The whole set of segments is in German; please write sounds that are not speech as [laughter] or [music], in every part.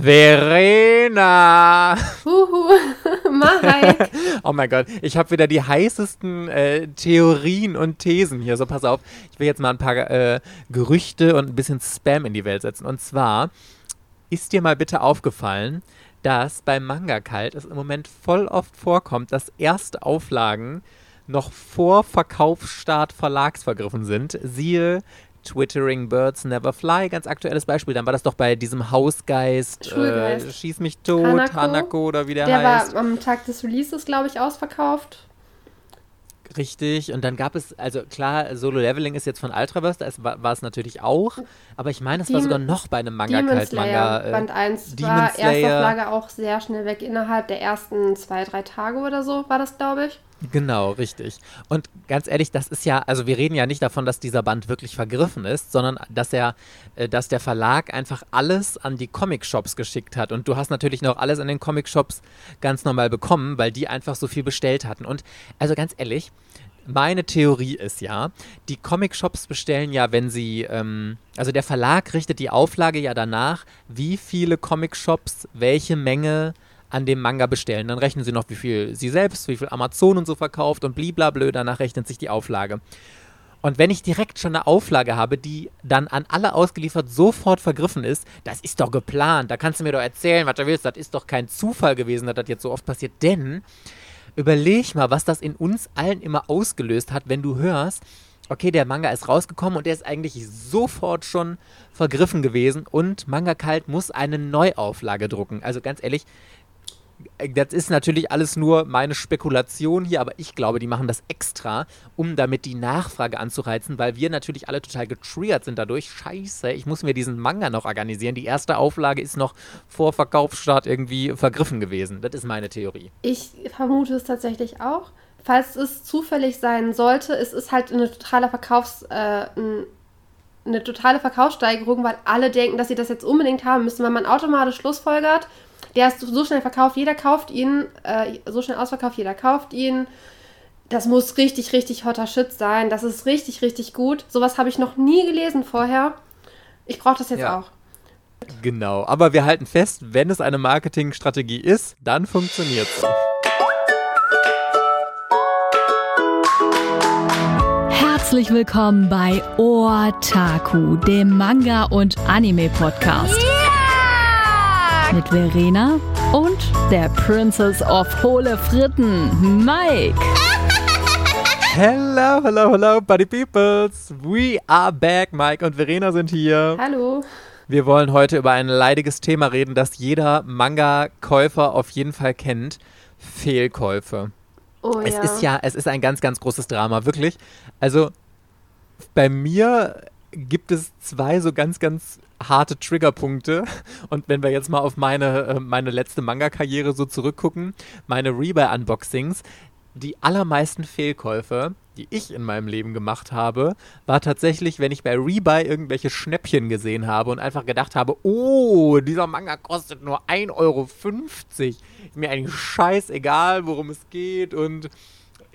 Verena! Huhu, [laughs] Mike. [laughs] oh mein Gott, ich habe wieder die heißesten äh, Theorien und Thesen hier. So, pass auf, ich will jetzt mal ein paar äh, Gerüchte und ein bisschen Spam in die Welt setzen. Und zwar, ist dir mal bitte aufgefallen, dass beim Manga Kalt es im Moment voll oft vorkommt, dass erste Auflagen noch vor Verkaufsstart verlagsvergriffen sind. Siehe Twittering Birds Never Fly, ganz aktuelles Beispiel. Dann war das doch bei diesem Hausgeist, äh, Schieß mich tot, Hanako, Hanako oder wie der, der heißt. Der war am Tag des Releases, glaube ich, ausverkauft. Richtig, und dann gab es, also klar, Solo Leveling ist jetzt von Ultraverse, da war, war es natürlich auch, aber ich meine, es war sogar noch bei einem Manga Demon Manga. Äh, Band 1 Demon war Slayer. Erstauflage auch sehr schnell weg, innerhalb der ersten zwei, drei Tage oder so war das, glaube ich. Genau, richtig. Und ganz ehrlich, das ist ja, also wir reden ja nicht davon, dass dieser Band wirklich vergriffen ist, sondern dass er, äh, dass der Verlag einfach alles an die Comic-Shops geschickt hat. Und du hast natürlich noch alles an den Comic-Shops ganz normal bekommen, weil die einfach so viel bestellt hatten. Und also ganz ehrlich, meine Theorie ist ja, die Comic-Shops bestellen ja, wenn sie, ähm, also der Verlag richtet die Auflage ja danach, wie viele Comic-Shops welche Menge an dem Manga bestellen. Dann rechnen sie noch, wie viel sie selbst, wie viel Amazon und so verkauft und bliblablö, danach rechnet sich die Auflage. Und wenn ich direkt schon eine Auflage habe, die dann an alle ausgeliefert sofort vergriffen ist, das ist doch geplant. Da kannst du mir doch erzählen, was du willst. Das ist doch kein Zufall gewesen, dass das jetzt so oft passiert. Denn überleg mal, was das in uns allen immer ausgelöst hat, wenn du hörst, okay, der Manga ist rausgekommen und der ist eigentlich sofort schon vergriffen gewesen und Manga Kalt muss eine Neuauflage drucken. Also ganz ehrlich, das ist natürlich alles nur meine Spekulation hier, aber ich glaube, die machen das extra, um damit die Nachfrage anzureizen, weil wir natürlich alle total getriggert sind dadurch. Scheiße, ich muss mir diesen Manga noch organisieren. Die erste Auflage ist noch vor Verkaufsstart irgendwie vergriffen gewesen. Das ist meine Theorie. Ich vermute es tatsächlich auch. Falls es zufällig sein sollte, es ist halt eine totale Verkaufs... Äh, eine totale Verkaufssteigerung, weil alle denken, dass sie das jetzt unbedingt haben müssen, weil man automatisch schlussfolgert, der ist so schnell verkauft, jeder kauft ihn, äh, so schnell ausverkauft, jeder kauft ihn. Das muss richtig, richtig hotter Shit sein. Das ist richtig, richtig gut. Sowas habe ich noch nie gelesen vorher. Ich brauche das jetzt ja. auch. Genau, aber wir halten fest, wenn es eine Marketingstrategie ist, dann funktioniert es. Herzlich willkommen bei Otaku, dem Manga- und Anime-Podcast. Yeah! Mit Verena und der Princess of Hohle Fritten, Mike. [laughs] Hello, hello, hello, Buddy Peoples. We are back. Mike und Verena sind hier. Hallo. Wir wollen heute über ein leidiges Thema reden, das jeder Manga-Käufer auf jeden Fall kennt. Fehlkäufe. Oh, es ja. ist ja, es ist ein ganz, ganz großes Drama, wirklich. Also bei mir gibt es zwei so ganz, ganz harte Triggerpunkte. Und wenn wir jetzt mal auf meine, äh, meine letzte Manga-Karriere so zurückgucken, meine Rebuy-Unboxings, die allermeisten Fehlkäufe, die ich in meinem Leben gemacht habe, war tatsächlich, wenn ich bei Rebuy irgendwelche Schnäppchen gesehen habe und einfach gedacht habe, oh, dieser Manga kostet nur 1,50 Euro. Ist mir eigentlich scheißegal, worum es geht und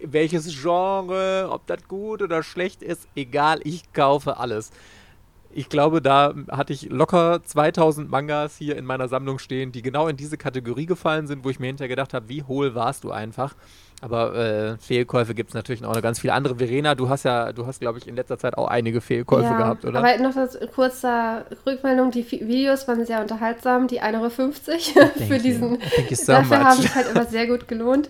welches Genre, ob das gut oder schlecht ist, egal, ich kaufe alles ich glaube, da hatte ich locker 2000 Mangas hier in meiner Sammlung stehen, die genau in diese Kategorie gefallen sind, wo ich mir hinterher gedacht habe, wie hohl warst du einfach. Aber äh, Fehlkäufe gibt es natürlich auch noch ganz viele andere. Verena, du hast ja, du hast, glaube ich, in letzter Zeit auch einige Fehlkäufe ja, gehabt, oder? Aber noch das kurze Rückmeldung, die Videos waren sehr unterhaltsam, die 1,50 Euro [laughs] für diesen. So [laughs] dafür much. haben sich halt immer sehr gut gelohnt.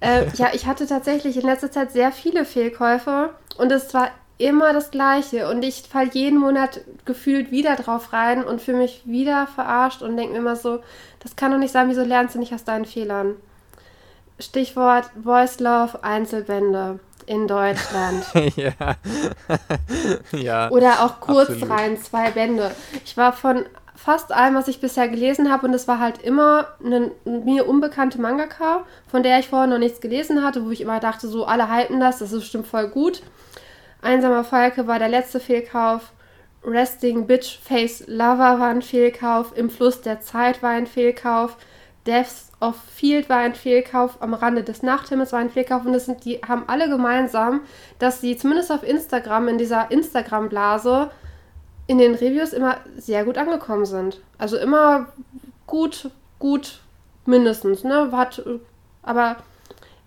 äh, ja, ich hatte tatsächlich in letzter Zeit sehr viele Fehlkäufe und es war immer das Gleiche und ich falle jeden Monat gefühlt wieder drauf rein und fühle mich wieder verarscht und denke mir immer so, das kann doch nicht sein, wieso lernst du nicht aus deinen Fehlern? Stichwort Voice Love Einzelbände in Deutschland. [laughs] ja. [laughs] ja. Oder auch Kurzreihen, zwei Bände. Ich war von fast allem, was ich bisher gelesen habe, und es war halt immer eine mir unbekannte Mangaka, von der ich vorher noch nichts gelesen hatte, wo ich immer dachte, so alle halten das, das ist bestimmt voll gut. Einsamer Falke war der letzte Fehlkauf. Resting Bitch Face Lover war ein Fehlkauf. Im Fluss der Zeit war ein Fehlkauf. Deaths of Field war ein Fehlkauf. Am Rande des Nachthimmels war ein Fehlkauf. Und das sind, die haben alle gemeinsam, dass sie zumindest auf Instagram, in dieser Instagram-Blase, in den Reviews immer sehr gut angekommen sind. Also immer gut, gut mindestens, ne? Hat, aber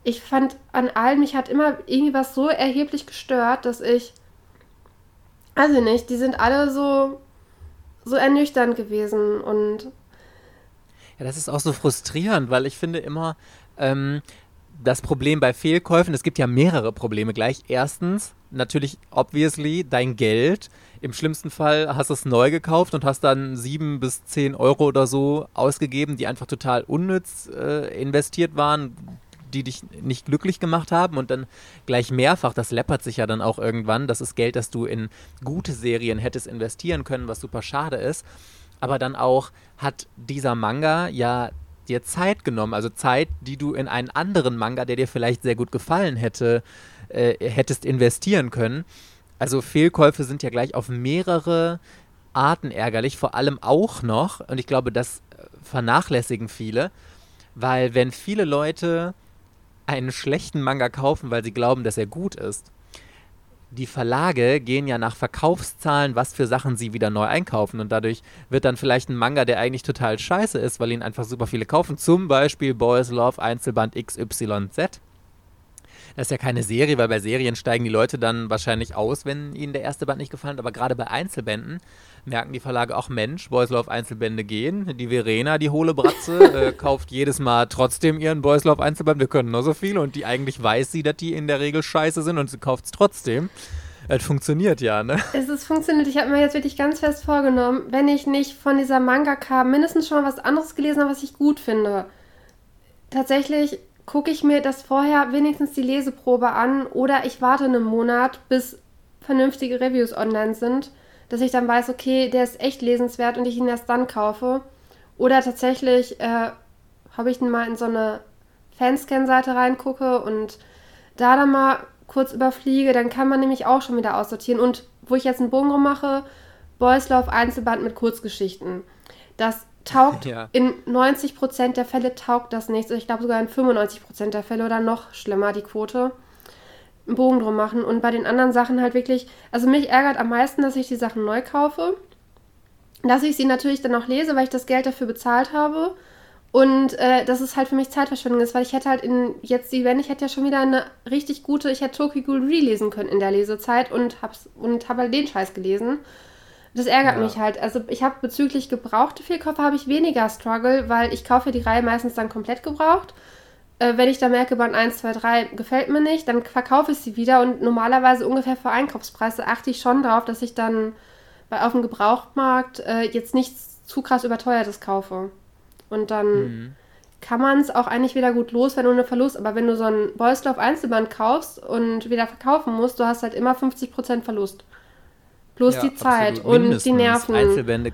ich fand an allen, mich hat immer irgendwie was so erheblich gestört, dass ich, ich nicht, die sind alle so, so ernüchternd gewesen und. Ja, das ist auch so frustrierend, weil ich finde immer, ähm, das Problem bei Fehlkäufen, es gibt ja mehrere Probleme gleich. Erstens, natürlich, obviously, dein Geld. Im schlimmsten Fall hast du es neu gekauft und hast dann sieben bis zehn Euro oder so ausgegeben, die einfach total unnütz äh, investiert waren, die dich nicht glücklich gemacht haben und dann gleich mehrfach, das läppert sich ja dann auch irgendwann. Das ist Geld, das du in gute Serien hättest investieren können, was super schade ist. Aber dann auch hat dieser Manga ja dir Zeit genommen, also Zeit, die du in einen anderen Manga, der dir vielleicht sehr gut gefallen hätte, äh, hättest investieren können. Also Fehlkäufe sind ja gleich auf mehrere Arten ärgerlich, vor allem auch noch, und ich glaube, das äh, vernachlässigen viele, weil wenn viele Leute einen schlechten Manga kaufen, weil sie glauben, dass er gut ist, die Verlage gehen ja nach Verkaufszahlen, was für Sachen sie wieder neu einkaufen. Und dadurch wird dann vielleicht ein Manga, der eigentlich total scheiße ist, weil ihn einfach super viele kaufen. Zum Beispiel Boys Love Einzelband XYZ. Das ist ja keine Serie, weil bei Serien steigen die Leute dann wahrscheinlich aus, wenn ihnen der erste Band nicht gefallen hat. Aber gerade bei Einzelbänden merken die Verlage auch, Mensch, Boys Love Einzelbände gehen. Die Verena, die hohle Bratze, [laughs] äh, kauft jedes Mal trotzdem ihren Boys Love Einzelband. Wir können nur so viel und die eigentlich weiß sie, dass die in der Regel scheiße sind und sie kauft es trotzdem. Es funktioniert ja, ne? Es ist funktioniert. Ich habe mir jetzt wirklich ganz fest vorgenommen, wenn ich nicht von dieser Mangaka mindestens schon mal was anderes gelesen habe, was ich gut finde. Tatsächlich gucke ich mir das vorher wenigstens die Leseprobe an oder ich warte einen Monat, bis vernünftige Reviews online sind, dass ich dann weiß, okay, der ist echt lesenswert und ich ihn erst dann kaufe. Oder tatsächlich äh, habe ich mal in so eine Fanscan-Seite reingucke und da dann mal kurz überfliege, dann kann man nämlich auch schon wieder aussortieren. Und wo ich jetzt einen Bogen rummache, Boys Love Einzelband mit Kurzgeschichten. Das taugt [laughs] ja. in 90% der Fälle taugt das nichts. Ich glaube sogar in 95% der Fälle oder noch schlimmer die Quote. Einen Bogen drum machen und bei den anderen Sachen halt wirklich, also mich ärgert am meisten, dass ich die Sachen neu kaufe, dass ich sie natürlich dann auch lese, weil ich das Geld dafür bezahlt habe und äh, dass es halt für mich Zeitverschwendung ist, weil ich hätte halt in jetzt die, wenn ich hätte ja schon wieder eine richtig gute, ich hätte Tokyo Ghoul relesen können in der Lesezeit und hab's und habe halt den Scheiß gelesen das ärgert ja. mich halt. Also ich habe bezüglich gebrauchte Fehlkäufe habe ich weniger Struggle, weil ich kaufe die Reihe meistens dann komplett gebraucht. Äh, wenn ich da merke, Band 1, 2, 3 gefällt mir nicht, dann verkaufe ich sie wieder und normalerweise ungefähr für Einkaufspreise achte ich schon darauf, dass ich dann bei auf dem Gebrauchtmarkt äh, jetzt nichts zu krass überteuertes kaufe. Und dann mhm. kann man es auch eigentlich wieder gut los, wenn du eine Verlust. Aber wenn du so ein Love Einzelband kaufst und wieder verkaufen musst, du hast halt immer 50% Verlust. Bloß ja, die Zeit und Mindestens. die Nerven. Einzelbände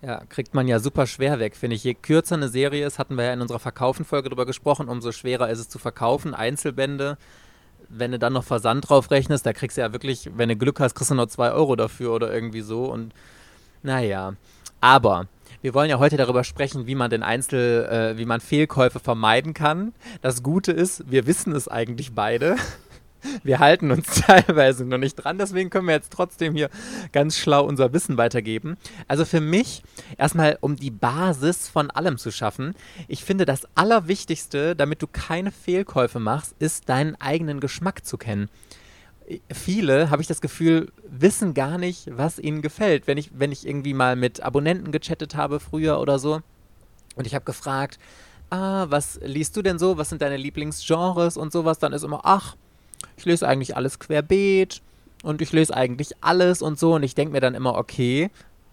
ja, kriegt man ja super schwer weg, finde ich. Je kürzer eine Serie ist, hatten wir ja in unserer Verkaufen-Folge drüber gesprochen, umso schwerer ist es zu verkaufen. Einzelbände, wenn du dann noch Versand drauf rechnest, da kriegst du ja wirklich, wenn du Glück hast, kriegst du nur zwei Euro dafür oder irgendwie so. Und naja, aber wir wollen ja heute darüber sprechen, wie man den Einzel, äh, wie man Fehlkäufe vermeiden kann. Das Gute ist, wir wissen es eigentlich beide. Wir halten uns [laughs] teilweise noch nicht dran, deswegen können wir jetzt trotzdem hier ganz schlau unser Wissen weitergeben. Also für mich, erstmal um die Basis von allem zu schaffen, ich finde das Allerwichtigste, damit du keine Fehlkäufe machst, ist deinen eigenen Geschmack zu kennen. Viele, habe ich das Gefühl, wissen gar nicht, was ihnen gefällt. Wenn ich, wenn ich irgendwie mal mit Abonnenten gechattet habe früher oder so und ich habe gefragt, ah, was liest du denn so, was sind deine Lieblingsgenres und sowas, dann ist immer, ach, ich lese eigentlich alles querbeet und ich lese eigentlich alles und so und ich denke mir dann immer, okay,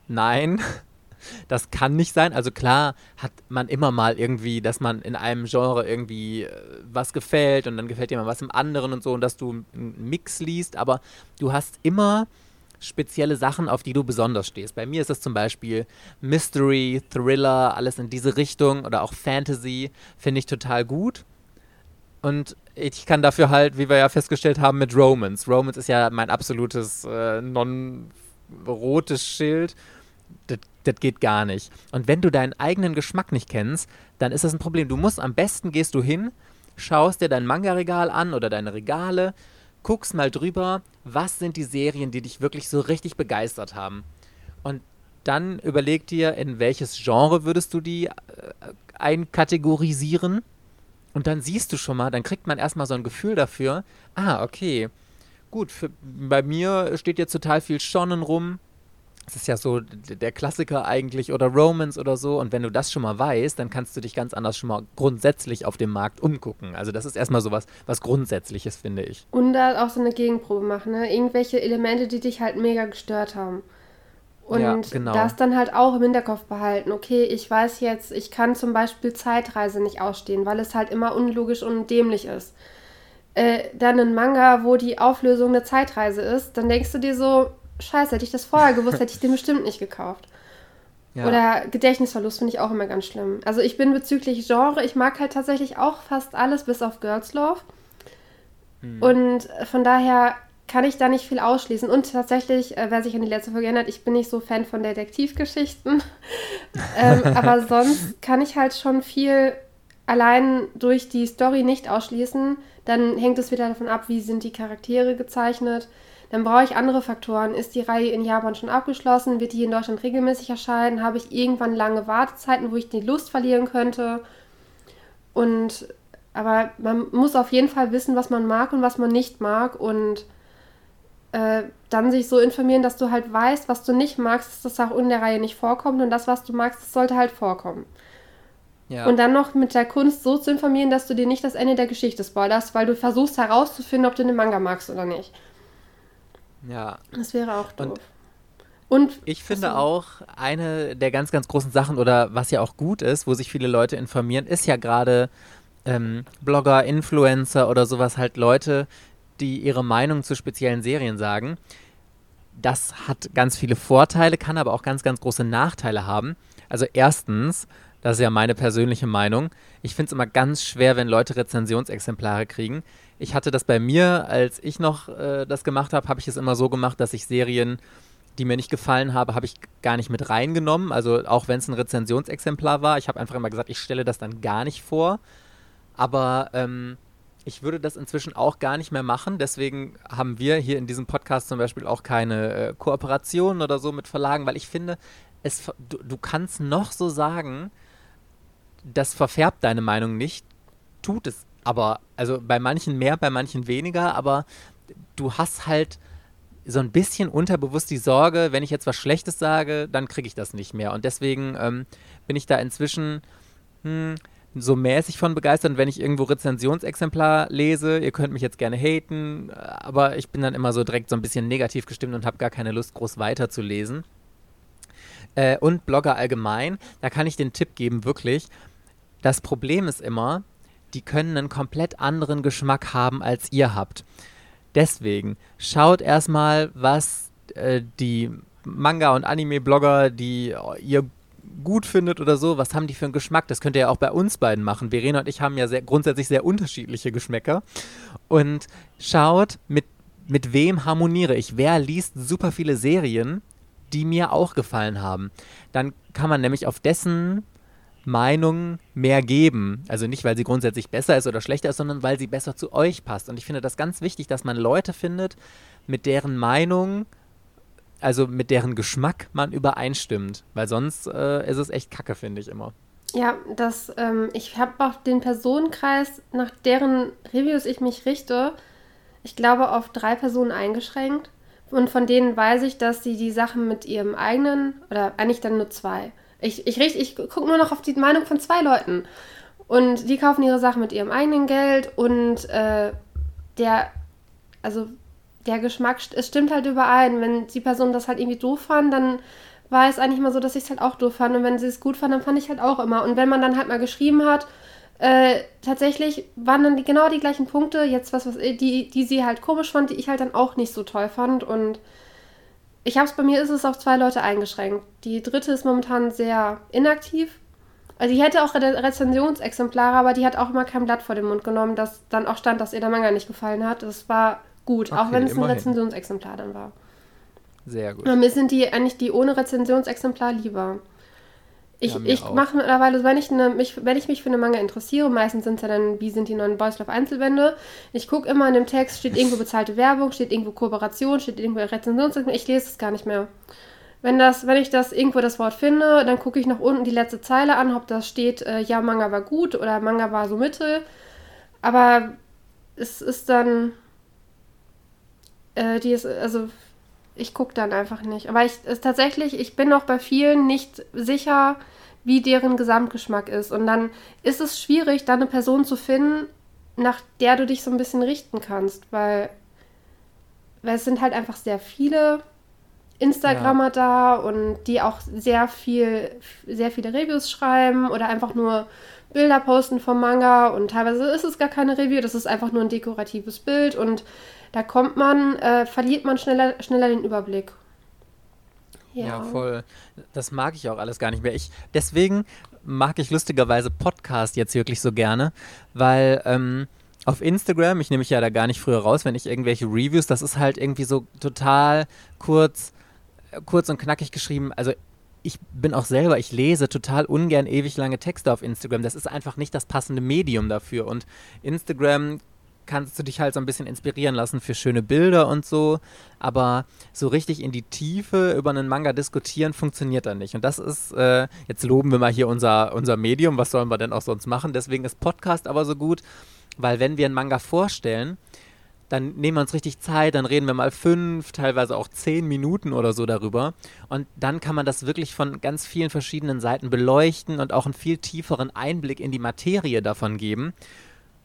nein, [laughs] das kann nicht sein. Also klar hat man immer mal irgendwie, dass man in einem Genre irgendwie äh, was gefällt und dann gefällt dir mal was im anderen und so und dass du einen Mix liest, aber du hast immer spezielle Sachen, auf die du besonders stehst. Bei mir ist es zum Beispiel Mystery, Thriller, alles in diese Richtung oder auch Fantasy, finde ich total gut. Und ich kann dafür halt, wie wir ja festgestellt haben, mit Romans. Romans ist ja mein absolutes äh, non-rotes Schild. Das, geht gar nicht. Und wenn du deinen eigenen Geschmack nicht kennst, dann ist das ein Problem. Du musst am besten gehst du hin, schaust dir dein Manga-Regal an oder deine Regale, guckst mal drüber, was sind die Serien, die dich wirklich so richtig begeistert haben. Und dann überleg dir, in welches Genre würdest du die äh, einkategorisieren. Und dann siehst du schon mal, dann kriegt man erstmal so ein Gefühl dafür, ah, okay, gut, für, bei mir steht jetzt total viel Shonen rum. Das ist ja so der Klassiker eigentlich oder Romance oder so. Und wenn du das schon mal weißt, dann kannst du dich ganz anders schon mal grundsätzlich auf dem Markt umgucken. Also das ist erstmal so was, was Grundsätzliches, finde ich. Und da auch so eine Gegenprobe machen, ne? Irgendwelche Elemente, die dich halt mega gestört haben. Und ja, genau. das dann halt auch im Hinterkopf behalten. Okay, ich weiß jetzt, ich kann zum Beispiel Zeitreise nicht ausstehen, weil es halt immer unlogisch und dämlich ist. Äh, dann ein Manga, wo die Auflösung eine Zeitreise ist, dann denkst du dir so, scheiße, hätte ich das vorher gewusst, hätte ich den bestimmt nicht gekauft. Ja. Oder Gedächtnisverlust finde ich auch immer ganz schlimm. Also ich bin bezüglich Genre, ich mag halt tatsächlich auch fast alles bis auf Girls Love. Hm. Und von daher kann ich da nicht viel ausschließen. Und tatsächlich, äh, wer sich an die letzte Folge erinnert, ich bin nicht so Fan von Detektivgeschichten. [laughs] ähm, aber sonst kann ich halt schon viel allein durch die Story nicht ausschließen. Dann hängt es wieder davon ab, wie sind die Charaktere gezeichnet. Dann brauche ich andere Faktoren. Ist die Reihe in Japan schon abgeschlossen? Wird die in Deutschland regelmäßig erscheinen? Habe ich irgendwann lange Wartezeiten, wo ich die Lust verlieren könnte? Und aber man muss auf jeden Fall wissen, was man mag und was man nicht mag. Und äh, dann sich so informieren, dass du halt weißt, was du nicht magst, dass das auch in der Reihe nicht vorkommt und das, was du magst, das sollte halt vorkommen. Ja. Und dann noch mit der Kunst so zu informieren, dass du dir nicht das Ende der Geschichte spoilerst, weil du versuchst herauszufinden, ob du den Manga magst oder nicht. Ja. Das wäre auch doof. Und, und ich finde also, auch, eine der ganz, ganz großen Sachen oder was ja auch gut ist, wo sich viele Leute informieren, ist ja gerade ähm, Blogger, Influencer oder sowas halt Leute, die ihre Meinung zu speziellen Serien sagen. Das hat ganz viele Vorteile, kann aber auch ganz, ganz große Nachteile haben. Also erstens, das ist ja meine persönliche Meinung, ich finde es immer ganz schwer, wenn Leute Rezensionsexemplare kriegen. Ich hatte das bei mir, als ich noch äh, das gemacht habe, habe ich es immer so gemacht, dass ich Serien, die mir nicht gefallen haben, habe ich gar nicht mit reingenommen. Also auch wenn es ein Rezensionsexemplar war, ich habe einfach immer gesagt, ich stelle das dann gar nicht vor. Aber ähm, ich würde das inzwischen auch gar nicht mehr machen. Deswegen haben wir hier in diesem Podcast zum Beispiel auch keine äh, Kooperationen oder so mit Verlagen, weil ich finde, es, du, du kannst noch so sagen, das verfärbt deine Meinung nicht, tut es aber, also bei manchen mehr, bei manchen weniger, aber du hast halt so ein bisschen unterbewusst die Sorge, wenn ich jetzt was Schlechtes sage, dann kriege ich das nicht mehr. Und deswegen ähm, bin ich da inzwischen, hm, so mäßig von begeistert. wenn ich irgendwo Rezensionsexemplar lese, ihr könnt mich jetzt gerne haten, aber ich bin dann immer so direkt so ein bisschen negativ gestimmt und habe gar keine Lust, groß weiterzulesen. Äh, und Blogger allgemein, da kann ich den Tipp geben, wirklich. Das Problem ist immer, die können einen komplett anderen Geschmack haben, als ihr habt. Deswegen schaut erstmal, was äh, die Manga- und Anime-Blogger, die ihr gut findet oder so, was haben die für einen Geschmack? Das könnt ihr ja auch bei uns beiden machen. Verena und ich haben ja sehr, grundsätzlich sehr unterschiedliche Geschmäcker. Und schaut, mit, mit wem harmoniere ich? Wer liest super viele Serien, die mir auch gefallen haben? Dann kann man nämlich auf dessen Meinung mehr geben. Also nicht, weil sie grundsätzlich besser ist oder schlechter ist, sondern weil sie besser zu euch passt. Und ich finde das ganz wichtig, dass man Leute findet, mit deren Meinung also mit deren Geschmack man übereinstimmt. Weil sonst äh, ist es echt kacke, finde ich immer. Ja, das, ähm, ich habe auch den Personenkreis, nach deren Reviews ich mich richte, ich glaube auf drei Personen eingeschränkt. Und von denen weiß ich, dass sie die Sachen mit ihrem eigenen, oder eigentlich dann nur zwei. Ich, ich, ich gucke nur noch auf die Meinung von zwei Leuten. Und die kaufen ihre Sachen mit ihrem eigenen Geld und äh, der, also der Geschmack, es stimmt halt überein. Wenn die Person das halt irgendwie doof fand, dann war es eigentlich mal so, dass ich es halt auch doof fand. Und wenn sie es gut fand, dann fand ich halt auch immer. Und wenn man dann halt mal geschrieben hat, äh, tatsächlich waren dann die, genau die gleichen Punkte, jetzt was, was, die, die sie halt komisch fand, die ich halt dann auch nicht so toll fand. Und ich habe es bei mir ist es auf zwei Leute eingeschränkt. Die dritte ist momentan sehr inaktiv. Also die hätte auch Re Rezensionsexemplare, aber die hat auch immer kein Blatt vor den Mund genommen, das dann auch stand, dass ihr der Manga nicht gefallen hat. Das war gut, okay, auch wenn es ein Rezensionsexemplar dann war. Sehr gut. Aber mir sind die eigentlich die ohne Rezensionsexemplar lieber. Ich, ja, ich mache mittlerweile, wenn ich, eine, mich, wenn ich mich für eine Manga interessiere, meistens sind es ja dann, wie sind die neuen Boys Love Einzelbände. Ich gucke immer in dem Text, steht irgendwo bezahlte Werbung, steht irgendwo Kooperation, steht irgendwo Rezensionsexemplar. Ich lese es gar nicht mehr. Wenn, das, wenn ich das irgendwo das Wort finde, dann gucke ich nach unten die letzte Zeile an, ob das steht, äh, ja, Manga war gut oder Manga war so mittel. Aber es ist dann, äh, die ist, also ich gucke dann einfach nicht. Aber ich ist tatsächlich, ich bin auch bei vielen nicht sicher, wie deren Gesamtgeschmack ist. Und dann ist es schwierig, da eine Person zu finden, nach der du dich so ein bisschen richten kannst, weil, weil es sind halt einfach sehr viele Instagrammer ja. da und die auch sehr viel, sehr viele Reviews schreiben oder einfach nur Bilder posten vom Manga und teilweise ist es gar keine Review, das ist einfach nur ein dekoratives Bild und da kommt man, äh, verliert man schneller, schneller den Überblick. Ja. ja. voll. Das mag ich auch alles gar nicht mehr. Ich, deswegen mag ich lustigerweise Podcast jetzt wirklich so gerne, weil ähm, auf Instagram, ich nehme mich ja da gar nicht früher raus, wenn ich irgendwelche Reviews, das ist halt irgendwie so total kurz kurz und knackig geschrieben. Also ich bin auch selber, ich lese total ungern ewig lange Texte auf Instagram. Das ist einfach nicht das passende Medium dafür. Und Instagram kannst du dich halt so ein bisschen inspirieren lassen für schöne Bilder und so, aber so richtig in die Tiefe über einen Manga diskutieren funktioniert da nicht. Und das ist, äh, jetzt loben wir mal hier unser, unser Medium, was sollen wir denn auch sonst machen? Deswegen ist Podcast aber so gut, weil wenn wir einen Manga vorstellen, dann nehmen wir uns richtig Zeit, dann reden wir mal fünf, teilweise auch zehn Minuten oder so darüber. Und dann kann man das wirklich von ganz vielen verschiedenen Seiten beleuchten und auch einen viel tieferen Einblick in die Materie davon geben.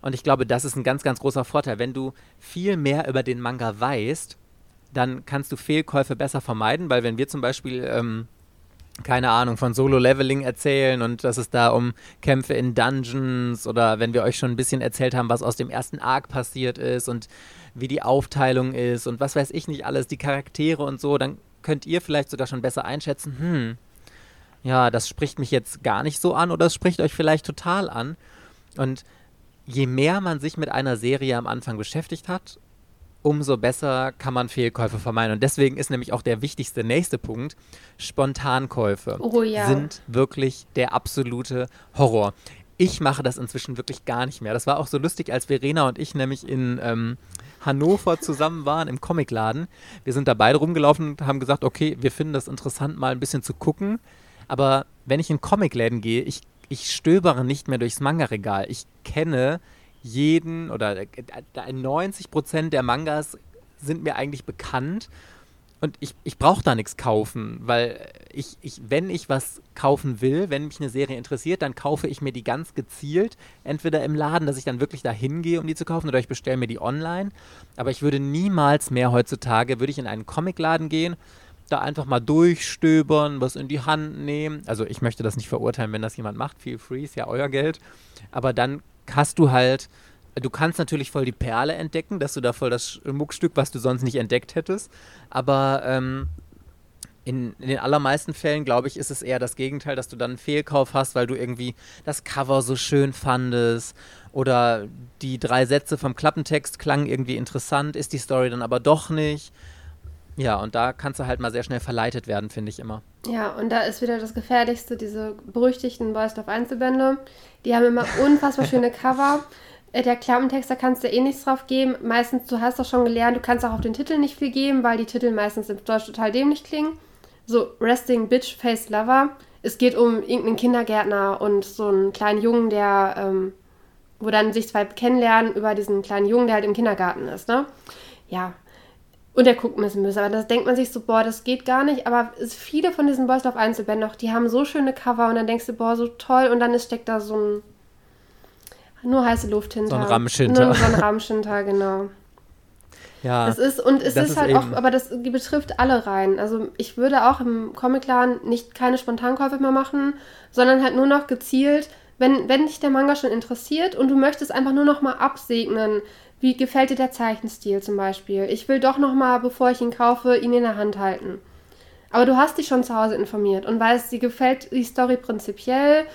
Und ich glaube, das ist ein ganz, ganz großer Vorteil. Wenn du viel mehr über den Manga weißt, dann kannst du Fehlkäufe besser vermeiden, weil wenn wir zum Beispiel ähm, keine Ahnung, von Solo-Leveling erzählen und dass es da um Kämpfe in Dungeons oder wenn wir euch schon ein bisschen erzählt haben, was aus dem ersten Arc passiert ist und wie die Aufteilung ist und was weiß ich nicht alles, die Charaktere und so, dann könnt ihr vielleicht sogar schon besser einschätzen, hm, ja, das spricht mich jetzt gar nicht so an oder es spricht euch vielleicht total an. Und je mehr man sich mit einer Serie am Anfang beschäftigt hat, umso besser kann man Fehlkäufe vermeiden. Und deswegen ist nämlich auch der wichtigste nächste Punkt, Spontankäufe oh, ja. sind wirklich der absolute Horror. Ich mache das inzwischen wirklich gar nicht mehr. Das war auch so lustig, als Verena und ich nämlich in ähm, Hannover zusammen waren im Comicladen. Wir sind da beide rumgelaufen und haben gesagt, okay, wir finden das interessant, mal ein bisschen zu gucken. Aber wenn ich in Comicläden gehe, ich, ich stöbere nicht mehr durchs Manga-Regal. Ich kenne jeden oder 90 äh, Prozent der Mangas sind mir eigentlich bekannt und ich, ich brauche da nichts kaufen, weil ich, ich, wenn ich was kaufen will, wenn mich eine Serie interessiert, dann kaufe ich mir die ganz gezielt, entweder im Laden, dass ich dann wirklich da hingehe, um die zu kaufen, oder ich bestelle mir die online. Aber ich würde niemals mehr heutzutage, würde ich in einen Comicladen gehen, da einfach mal durchstöbern, was in die Hand nehmen. Also ich möchte das nicht verurteilen, wenn das jemand macht, feel free, ist ja euer Geld. Aber dann hast du halt, du kannst natürlich voll die Perle entdecken, dass du da voll das Muckstück, was du sonst nicht entdeckt hättest. Aber ähm, in, in, den allermeisten Fällen, glaube ich, ist es eher das Gegenteil, dass du dann einen Fehlkauf hast, weil du irgendwie das Cover so schön fandest oder die drei Sätze vom Klappentext klangen irgendwie interessant, ist die Story dann aber doch nicht. Ja, und da kannst du halt mal sehr schnell verleitet werden, finde ich immer. Ja, und da ist wieder das Gefährlichste, diese berüchtigten Boys of Einzelbände. Die haben immer unfassbar schöne [laughs] Cover. Äh, der Klappentext, da kannst du eh nichts drauf geben. Meistens, du hast doch schon gelernt, du kannst auch auf den Titel nicht viel geben, weil die Titel meistens im Deutsch total dämlich klingen. So, Resting Bitch Face Lover. Es geht um irgendeinen Kindergärtner und so einen kleinen Jungen, der, ähm, wo dann sich zwei kennenlernen über diesen kleinen Jungen, der halt im Kindergarten ist, ne? Ja, und der guckt ein bisschen böse. Aber da denkt man sich so, boah, das geht gar nicht. Aber viele von diesen Boys Love Einzelbänden noch, die haben so schöne Cover und dann denkst du, boah, so toll. Und dann ist, steckt da so ein. Nur heiße Luft hinter. So ein Ramsch hinter. Nur so ein Ramsch hinter, genau. Ja. Das ist, und es ist, ist halt auch, aber das betrifft alle Reihen. Also ich würde auch im Comicladen nicht keine Spontankäufe mehr machen, sondern halt nur noch gezielt, wenn, wenn dich der Manga schon interessiert und du möchtest einfach nur noch mal absegnen, wie gefällt dir der Zeichenstil zum Beispiel? Ich will doch noch mal, bevor ich ihn kaufe, ihn in der Hand halten. Aber du hast dich schon zu Hause informiert und weißt, dir gefällt die Story prinzipiell,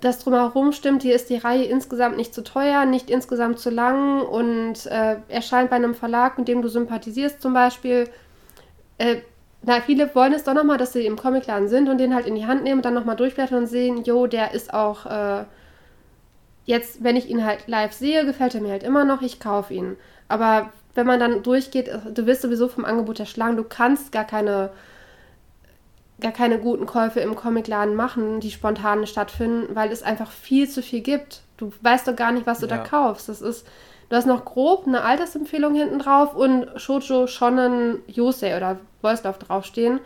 das drumherum stimmt, hier ist die Reihe insgesamt nicht zu teuer, nicht insgesamt zu lang und äh, erscheint bei einem Verlag, mit dem du sympathisierst zum Beispiel. Äh, na, viele wollen es doch nochmal, dass sie im Comicladen sind und den halt in die Hand nehmen und dann nochmal durchblättern und sehen, jo, der ist auch äh, Jetzt, wenn ich ihn halt live sehe, gefällt er mir halt immer noch, ich kaufe ihn. Aber wenn man dann durchgeht, du wirst sowieso vom Angebot erschlagen, du kannst gar keine gar keine guten Käufe im Comicladen machen, die spontan stattfinden, weil es einfach viel zu viel gibt. Du weißt doch gar nicht, was du ja. da kaufst. Das ist, du hast noch grob eine Altersempfehlung hinten drauf und Shoujo, Shonen, Yosei oder Wolfslauf draufstehen.